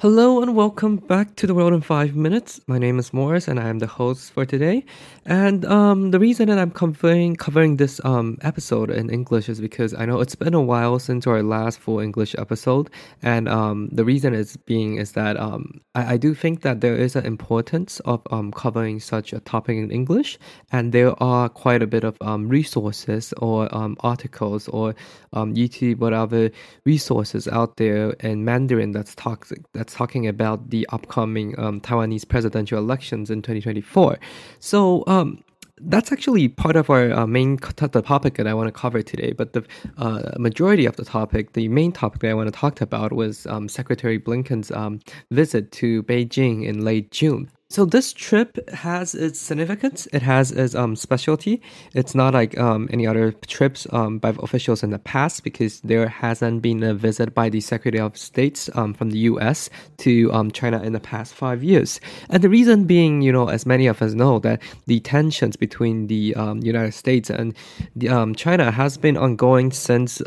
Hello and welcome back to the world in five minutes. My name is Morris and I am the host for today. And um, the reason that I'm covering covering this um, episode in English is because I know it's been a while since our last full English episode, and um, the reason is being is that um, I, I, do think that there is an importance of um, covering such a topic in English, and there are quite a bit of um, resources or articles or YouTube whatever resources out there in Mandarin that's toxic that's talking about the upcoming um, Taiwanese presidential elections in 2024. So, um, that's actually part of our uh, main the topic that I want to cover today. But the uh, majority of the topic, the main topic that I want to talk about was um, Secretary Blinken's um, visit to Beijing in late June. So this trip has its significance. It has its um, specialty. It's not like um, any other trips um, by officials in the past because there hasn't been a visit by the Secretary of States um, from the U.S. to um, China in the past five years. And the reason being, you know, as many of us know, that the tensions between the um, United States and the, China has been ongoing since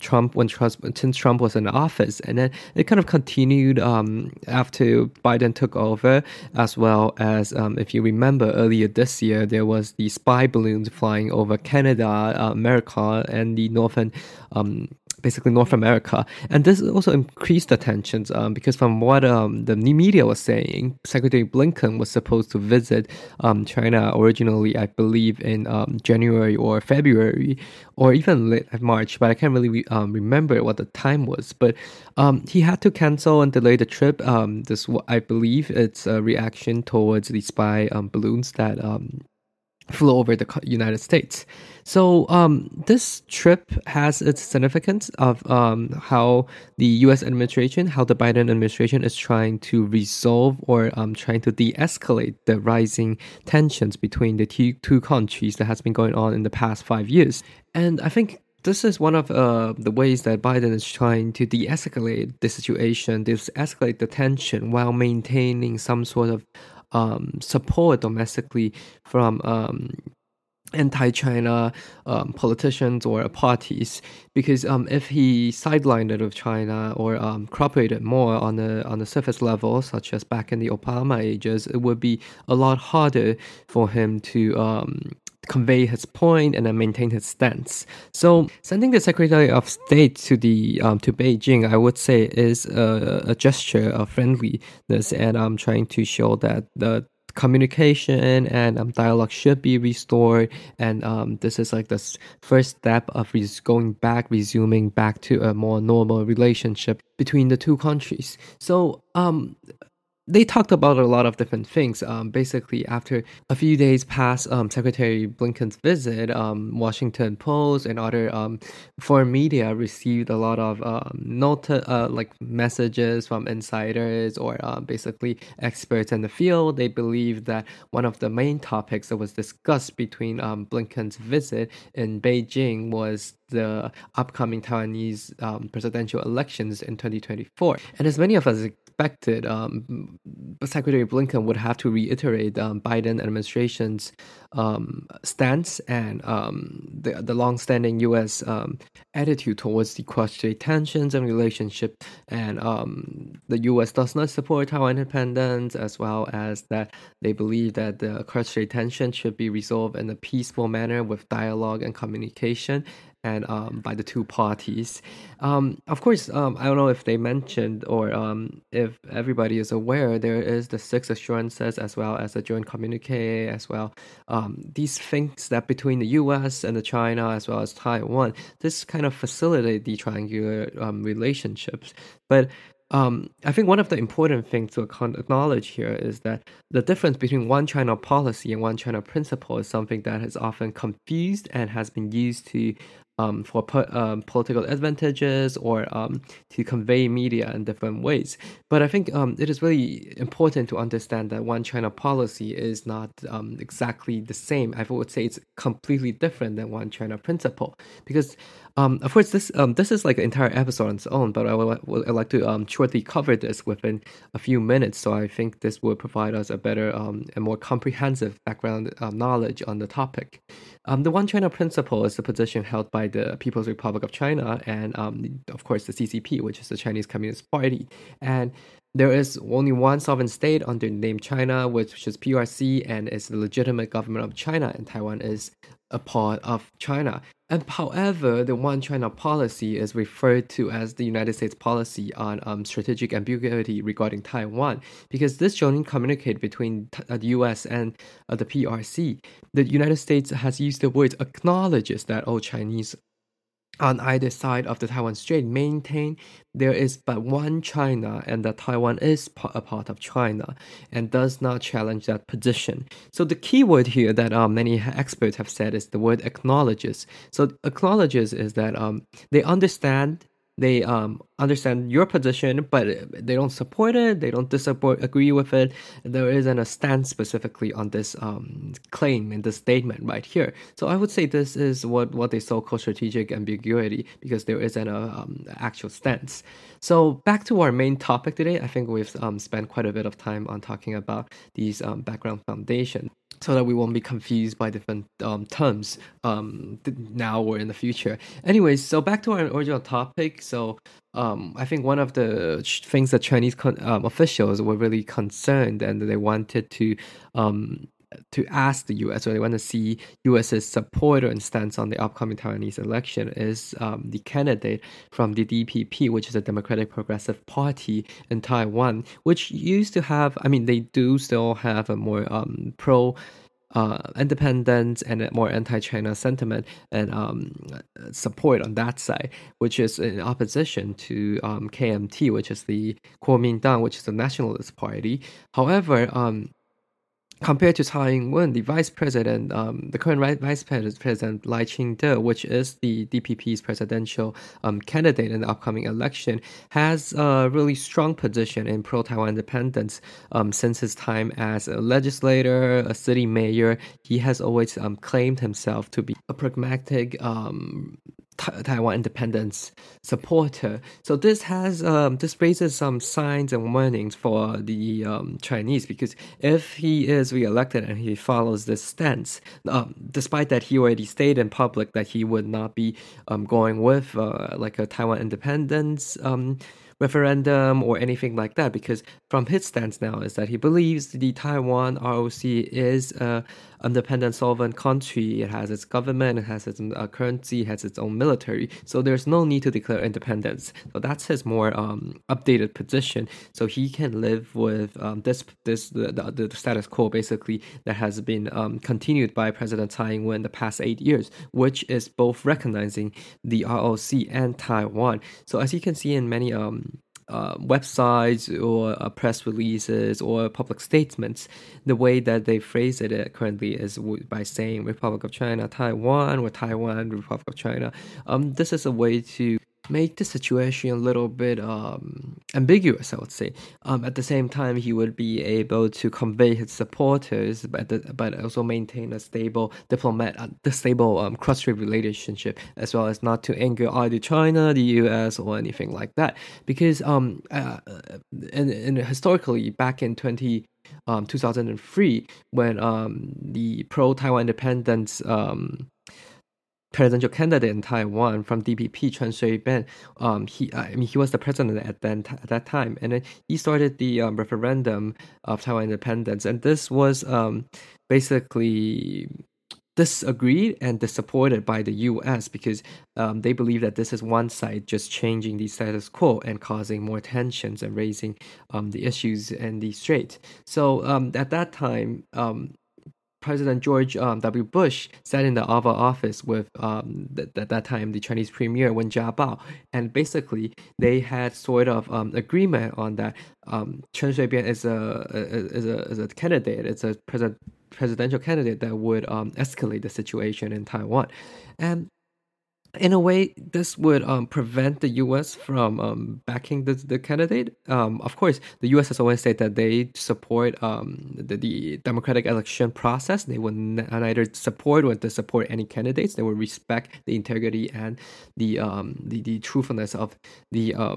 Trump when Trump, since Trump was in office, and then it kind of continued after Biden took over as well well as um, if you remember earlier this year, there was the spy balloons flying over Canada, uh, America, and the northern um, basically North America. And this also increased the tensions um, because from what um, the new media was saying, Secretary Blinken was supposed to visit um, China originally, I believe, in um, January or February or even late March, but I can't really um, remember what the time was. But um, he had to cancel and delay the trip. this, I believe, it's a reaction towards the spy balloons that flew over the United States. So um, this trip has its significance of um, how the U.S. administration, how the Biden administration is trying to resolve or um, trying to de-escalate the rising tensions between the two, countries that has been going on in the past five years. And I think this is one of uh, the ways that Biden is trying to de-escalate the situation, de-escalate the tension while maintaining some sort of um, support domestically from um, anti-China um, politicians or parties. Because um, if he sidelined it with China or um, cooperated more on the on the surface level, such as back in the Obama ages, it would be a lot harder for him to um, convey his point and then maintain his stance. So sending the Secretary of State to the um, to Beijing, I would say, is a, a gesture of friendliness, and I'm trying to show that the communication and um, dialogue should be restored. And um, this is like the first step of res- going back, resuming back to a more normal relationship between the two countries. So um, they talked about a lot of different things. Um, basically, after a few days past um, Secretary Blinken's visit, um, Washington Post and other um, foreign media received a lot of um, note, uh, like messages from insiders or uh, basically experts in the field. They believe that one of the main topics that was discussed between um, Blinken's visit in Beijing was the upcoming Taiwanese um, presidential elections in 2024. And as many of us expected, um, Secretary Blinken would have to reiterate um, Biden administration's um, stance and um, the the longstanding U.S. Um, attitude towards the cross-strait tensions and relationship, and um, the U.S. does not support Taiwan independence, as well as that they believe that the cross-strait tension should be resolved in a peaceful manner with dialogue and communication, and um, by the two parties. Um, of course, um, I don't know if they mentioned or um, if everybody is aware, there is the six assurances as well as the joint communique as well. Um, these things that between the U.S. and the China as well as Taiwan, this kind of facilitate the triangular um, relationships. But um, I think one of the important things to acknowledge here is that the difference between one China policy and one China principle is something that is often confused and has been used to um, for po- um, political advantages or um, to convey media in different ways. But I think um, it is really important to understand that one China policy is not um, exactly the same. I would say it's completely different than one China principle because of course, this this is like an entire episode on its own, but I would, would like to um, shortly cover this within a few minutes. So I think this will provide us a better um, and more comprehensive background knowledge on the topic. Um, the One China principle is the position held by the People's Republic of China and, um, of course, the CCP, which is the Chinese Communist Party. And there is only one sovereign state under the name China, which is PRC, and is the legitimate government of China, and Taiwan is a part of China. And however, the One China policy is referred to as the United States policy on um, strategic ambiguity regarding Taiwan, because this joint communique between uh, the U.S. and uh, the PRC, the United States has used the words acknowledges that all Chinese on either side of the Taiwan Strait maintain there is but one China and that Taiwan is a part of China and does not challenge that position. So the key word here that um, many experts have said is the word acknowledges. So acknowledges is that um, they understand they um, understand your position, but they don't support it. They don't disappoint, agree with it. There isn't a stance specifically on this um, claim in this statement right here. So I would say this is what, what they so call strategic ambiguity because there isn't a um, actual stance. So back to our main topic today. I think we've um, spent quite a bit of time on talking about these um, background foundation so that we won't be confused by different um, terms um, now or in the future. Anyways, so back to our original topic. So um, I think one of the things that Chinese um, officials were really concerned and they wanted to um, to ask the U.S. or they want to see U.S.'s support and stance on the upcoming Taiwanese election is um, the candidate from the DPP, which is a Democratic Progressive Party in Taiwan, which used to have, I mean, they do still have a more um, pro. Uh, independence and a more anti-China sentiment and um, support on that side, which is in opposition to um, KMT, which is the Kuomintang, which is the nationalist party. However, um, compared to Tsai Ing-wen, the vice president, um, the current vice president Lai Ching-te, which is the DPP's presidential um, candidate in the upcoming election, has a really strong position in pro-Taiwan independence um, since his time as a legislator, a city mayor. He has always um, claimed himself to be a pragmatic um, Taiwan independence supporter. So this has um, this raises some signs and warnings for the um, Chinese because if he is reelected and he follows this stance, um, despite that he already stated in public that he would not be um, going with uh, like a Taiwan independence um, referendum or anything like that because from his stance now is that he believes the Taiwan ROC is a independent sovereign country. It has its government, it has its uh, currency, it has its own military. So there's no need to declare independence. So that's his more um, updated position. So he can live with um, this this the, the, the, status quo basically that has been um, continued by President Tsai Ing-wen the past eight years, which is both recognizing the ROC and Taiwan. So as you can see in many um, uh, websites or uh, press releases or public statements, the way that they phrase it uh, currently is by saying Republic of China, Taiwan, or Taiwan, Republic of China. Um, this is a way to make the situation a little bit um, ambiguous, I would say. Um, at the same time, he would be able to convey his supporters, but the, but also maintain a stable diplomat, uh, the stable um, cross-strait relationship, as well as not to anger either China, the U.S., or anything like that. Because um, uh, and, and historically, back in twenty. Um, 2003, when um, the pro-Taiwan independence um, presidential candidate in Taiwan from DPP, Chen Shui-bian. Um, he, I mean, he was the president at, then, at that time, and then he started the um, referendum of Taiwan independence, and this was um, basically disagreed and disappointed by the U.S. because um, they believe that this is one side just changing the status quo and causing more tensions and raising um, the issues in the strait. So um, at that time, um, President George um, W. Bush sat in the Oval Office with um, th- at that time the Chinese Premier Wen Jiabao, and basically they had sort of um, agreement on that. Um, Chen Shui-bian is a, is a is a candidate. It's a president presidential candidate that would um, escalate the situation in Taiwan, and in a way, this would um, prevent the U.S. from um, backing the, the candidate. Um, of course, the U.S. has always said that they support um, the, the, democratic election process. They would neither support or support any candidates. They would respect the integrity and the um, the, the truthfulness of the uh,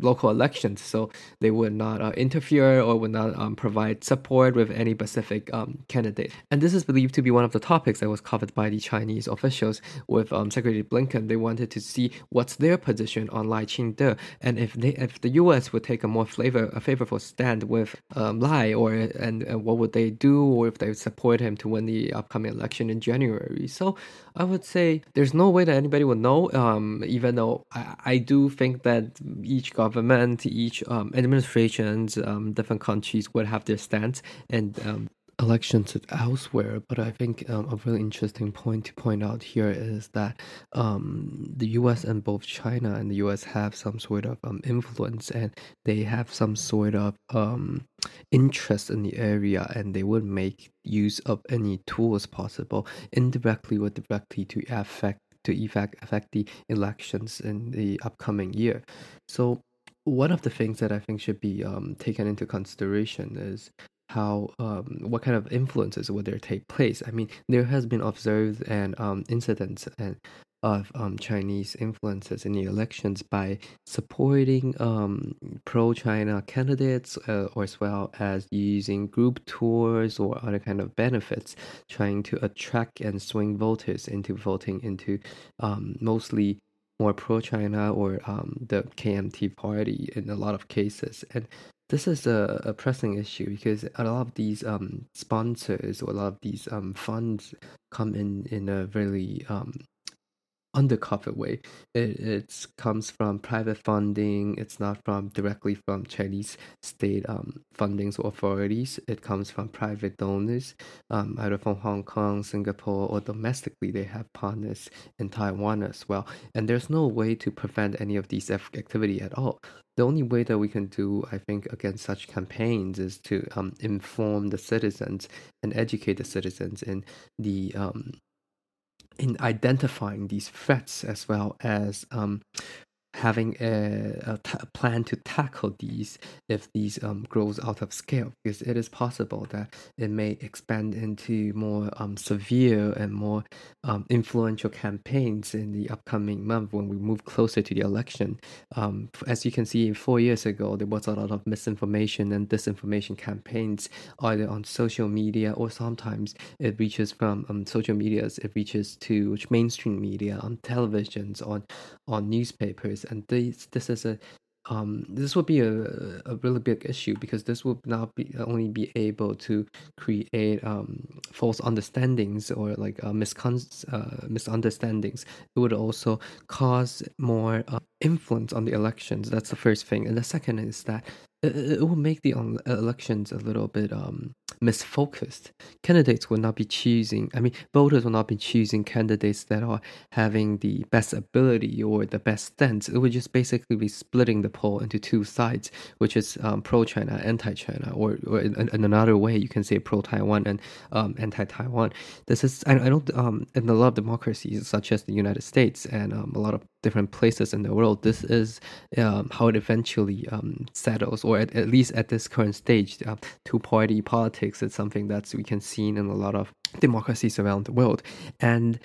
local elections. So they would not uh, interfere or would not provide support with any specific candidate. And this is believed to be one of the topics that was covered by the Chinese officials with Secretary Blinken American, they wanted to see what's their position on Lai Ching-te, and if they if the U.S. would take a more flavor a favorable stand with um, Lai, or and, and what would they do, or if they would support him to win the upcoming election in January. So I would say there's no way that anybody would know. Um, even though I, I do think that each government, each um, administrations, um, different countries would have their stance and um, elections elsewhere, but I think um, a really interesting point to point out here is that um, the U.S. and both China and the U.S. have some sort of um, influence, and they have some sort of um, interest in the area, and they would make use of any tools possible, indirectly or directly, to affect to effect affect the elections in the upcoming year. So one of the things that I think should be um, taken into consideration is how um, what kind of influences would there take place? I mean, there has been observed and um, incidents and of um, Chinese influences in the elections by supporting um, pro-China candidates, uh, or as well as using group tours or other kind of benefits, trying to attract and swing voters into voting into um, mostly more pro-China or um, the KMT party in a lot of cases. And this is a, a pressing issue because a lot of these um, sponsors or a lot of these um, funds come in in a really um, undercover way. It it comes from private funding. It's not from directly from Chinese state um, fundings or authorities. It comes from private donors, um, either from Hong Kong, Singapore, or domestically. They have partners in Taiwan as well. And there's no way to prevent any of these activity at all. The only way that we can do, I think, against such campaigns is to um, inform the citizens and educate the citizens in the um, in identifying these threats as well as um, having a, plan to tackle these if these um, grows out of scale because it is possible that it may expand into more um, severe and more um, influential campaigns in the upcoming month when we move closer to the election. Um, as you can see, four years ago, there was a lot of misinformation and disinformation campaigns either on social media or sometimes it reaches from um, social medias, it reaches to mainstream media on televisions, on, on newspapers and this this is a um, this would be a, a really big issue because this would not be only be able to create um, false understandings or like uh, miscon- uh, misunderstandings. It would also cause more uh, influence on the elections. That's the first thing, and the second is that it, it will make the elections a little bit um, misfocused. Candidates will not be choosing, I mean, voters will not be choosing candidates that are having the best ability or the best stance. It would just basically be splitting the poll into two sides, which is um, pro China, anti China, or, or in, in, another way, you can say pro Taiwan and um, anti Taiwan. This is, I, I don't, um, in a lot of democracies, such as the United States and um, a lot of different places in the world, this is um, how it eventually um, settles, or at, at least at this current stage, uh, two party politics is something that we can see in a lot of democracies around the world. And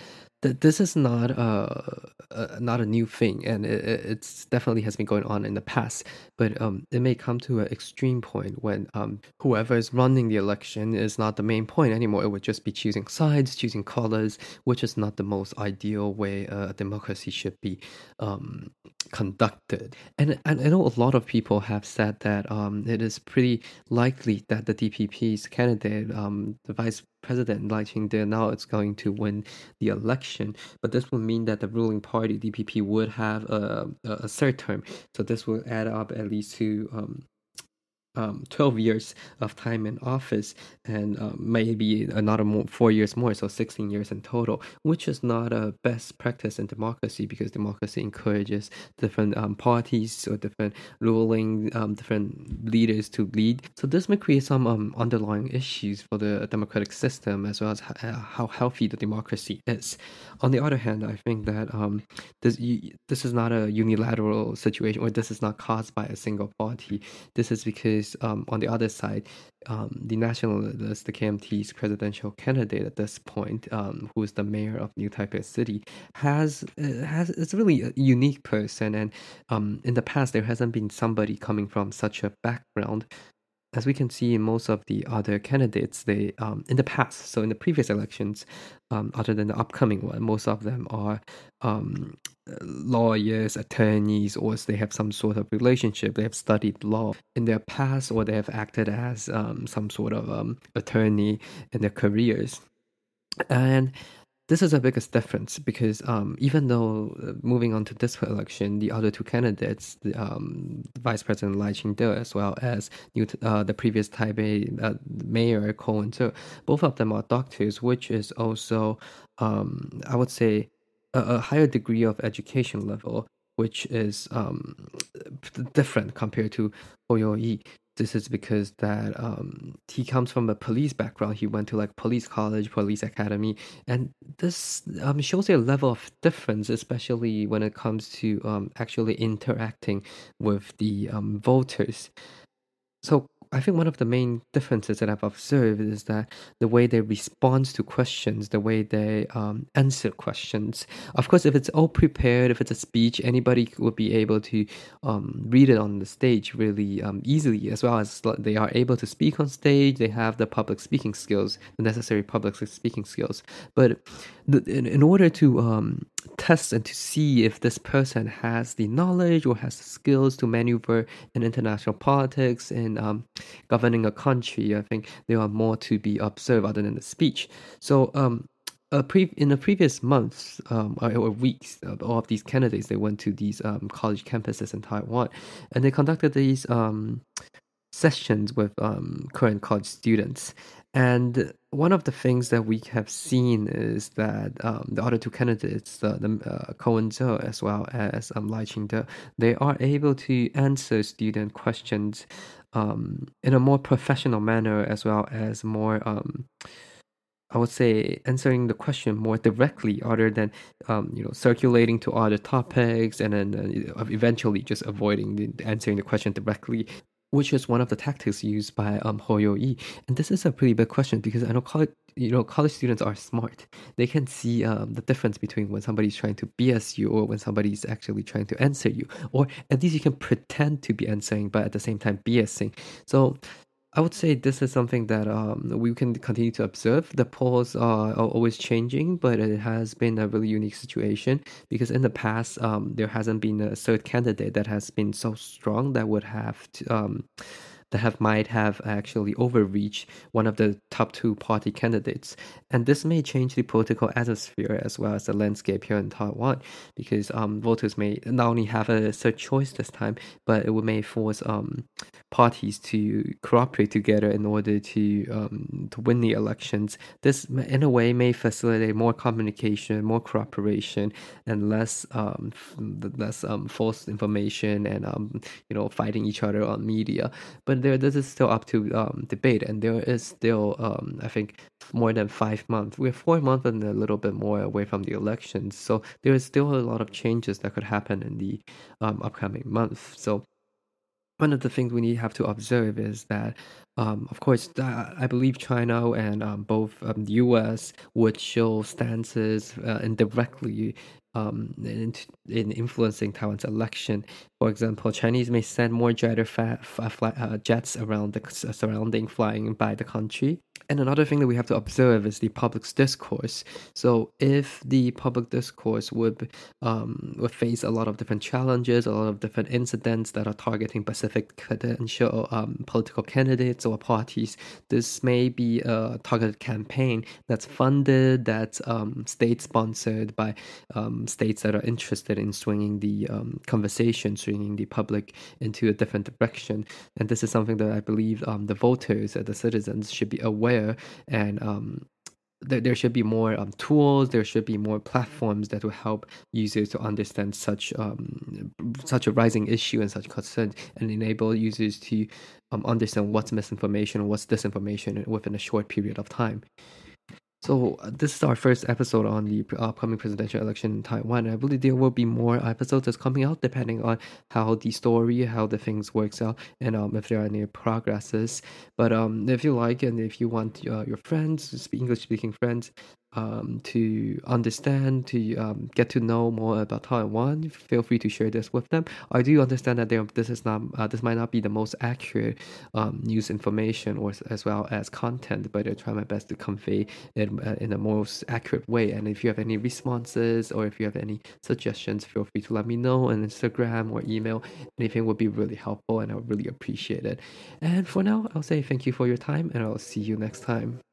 th- this is not a, a, not a new thing, and it, it's definitely has been going on in the past. But um, it may come to an extreme point when um, whoever is running the election is not the main point anymore. It would just be choosing sides, choosing colors, which is not the most ideal way a democracy should be um, conducted. And, and I know a lot of people have said that um, it is pretty likely that the DPP's candidate, um, the vice president Lai Ching-te now is going to win the election, but this would mean that the ruling party DPP would have a, a, third term. So this will add up at least to um, um, 12 years of time in office and uh, maybe another more, four years more, so 16 years in total, which is not a best practice in democracy because democracy encourages different um, parties or different ruling, um, different leaders to lead. So this may create some um, underlying issues for the democratic system as well as how healthy the democracy is. On the other hand, I think that um, this, this is not a unilateral situation or this is not caused by a single party. This is because um, on the other side, um, the nationalist, the KMT's presidential candidate at this point, um, who is the mayor of New Taipei City, has uh, has it's really a unique person, and um, in the past there hasn't been somebody coming from such a background. As we can see in most of the other candidates, they um, in the past, so in the previous elections, um, other than the upcoming one, most of them are um, lawyers, attorneys, or they have some sort of relationship. They have studied law in their past, or they have acted as um, some sort of um, attorney in their careers. And this is the biggest difference because um, even though uh, moving on to this election, the other two candidates, the um, Vice President Lai Ching-te as well as new, uh, the previous Taipei uh, Mayor Ko Wen-je, both of them are doctors, which is also, um, I would say, a, a, higher degree of education level, which is um, different compared to Yu-ih this is because that um, he comes from a police background. He went to like police college, police academy, and this um, shows a level of difference, especially when it comes to um, actually interacting with the um, voters. So I think one of the main differences that I've observed is that the way they respond to questions, the way they um, answer questions. Of course, if it's all prepared, if it's a speech, anybody would be able to um, read it on the stage really um, easily, as well as they are able to speak on stage. They have the public speaking skills, the necessary public speaking skills. But in order to um, test and to see if this person has the knowledge or has the skills to maneuver in international politics and um, governing a country. I think there are more to be observed other than the speech. So, um, a pre- in the previous months um, or, weeks, uh, all of these candidates they went to these um, college campuses in Taiwan, and they conducted these um, sessions with um, current college students. And one of the things that we have seen is that um, the other two candidates, the, the uh, Ko Wen-je as well as um, Lai Ching-te, they are able to answer student questions um, in a more professional manner as well as more um, I would say answering the question more directly, other than um, you know circulating to other topics and then uh, eventually just avoiding the, answering the question directly which is one of the tactics used by um, Hou Yu-ih. And this is a pretty big question because I know college, you know, college students are smart. They can see um, the difference between when somebody's trying to BS you or when somebody's actually trying to answer you. Or at least you can pretend to be answering, but at the same time BSing. So I would say this is something that um, we can continue to observe. The polls are, are, always changing, but it has been a really unique situation because in the past, um, there hasn't been a third candidate that has been so strong that would have to, um, that have might have actually overreached one of the top two party candidates. And this may change the political atmosphere as well as the landscape here in Taiwan because um, voters may not only have a third choice this time, but it would may force um, parties to cooperate together in order to um, to win the elections. This, in a way, may facilitate more communication, more cooperation, and less um, less um, false information and um, you know fighting each other on media. But there this is still up to um, debate, and there is still um, I think more than five months. We're four months and a little bit more away from the elections, so there is still a lot of changes that could happen in the um, upcoming month. So one of the things we need have to observe is that, um, of course, uh, I believe China and um, both um, the U.S. would show stances uh, indirectly um, in, in influencing Taiwan's election. For example, Chinese may send more jet fa- uh, jets around the surrounding flying by the country. And another thing that we have to observe is the public's discourse. So, if the public discourse would um, would face a lot of different challenges, a lot of different incidents that are targeting specific potential um, political candidates or parties, this may be a targeted campaign that's funded, that's um, state sponsored by um, states that are interested in swinging the um, conversation, swinging the public into a different direction. And this is something that I believe um, the voters, uh, the citizens, should be aware and um, there, should be more um, tools there should be more platforms that will help users to understand such um, such a rising issue and such concern and enable users to um, understand what's misinformation what's disinformation within a short period of time so uh, this is our first episode on the upcoming presidential election in Taiwan. I believe there will be more episodes that's coming out depending on how the story, how the things works out, and um, if there are any progresses. But um, if you like and if you want uh, your friends, English speaking friends, um, to understand, to um, get to know more about Taiwan, feel free to share this with them. I do understand that this is not uh, this might not be the most accurate um, news information or as well as content, but I try my best to convey it uh, in the most accurate way. And if you have any responses or if you have any suggestions, feel free to let me know on Instagram or email. Anything would be really helpful, and I would really appreciate it. And for now, I'll say thank you for your time, and I'll see you next time.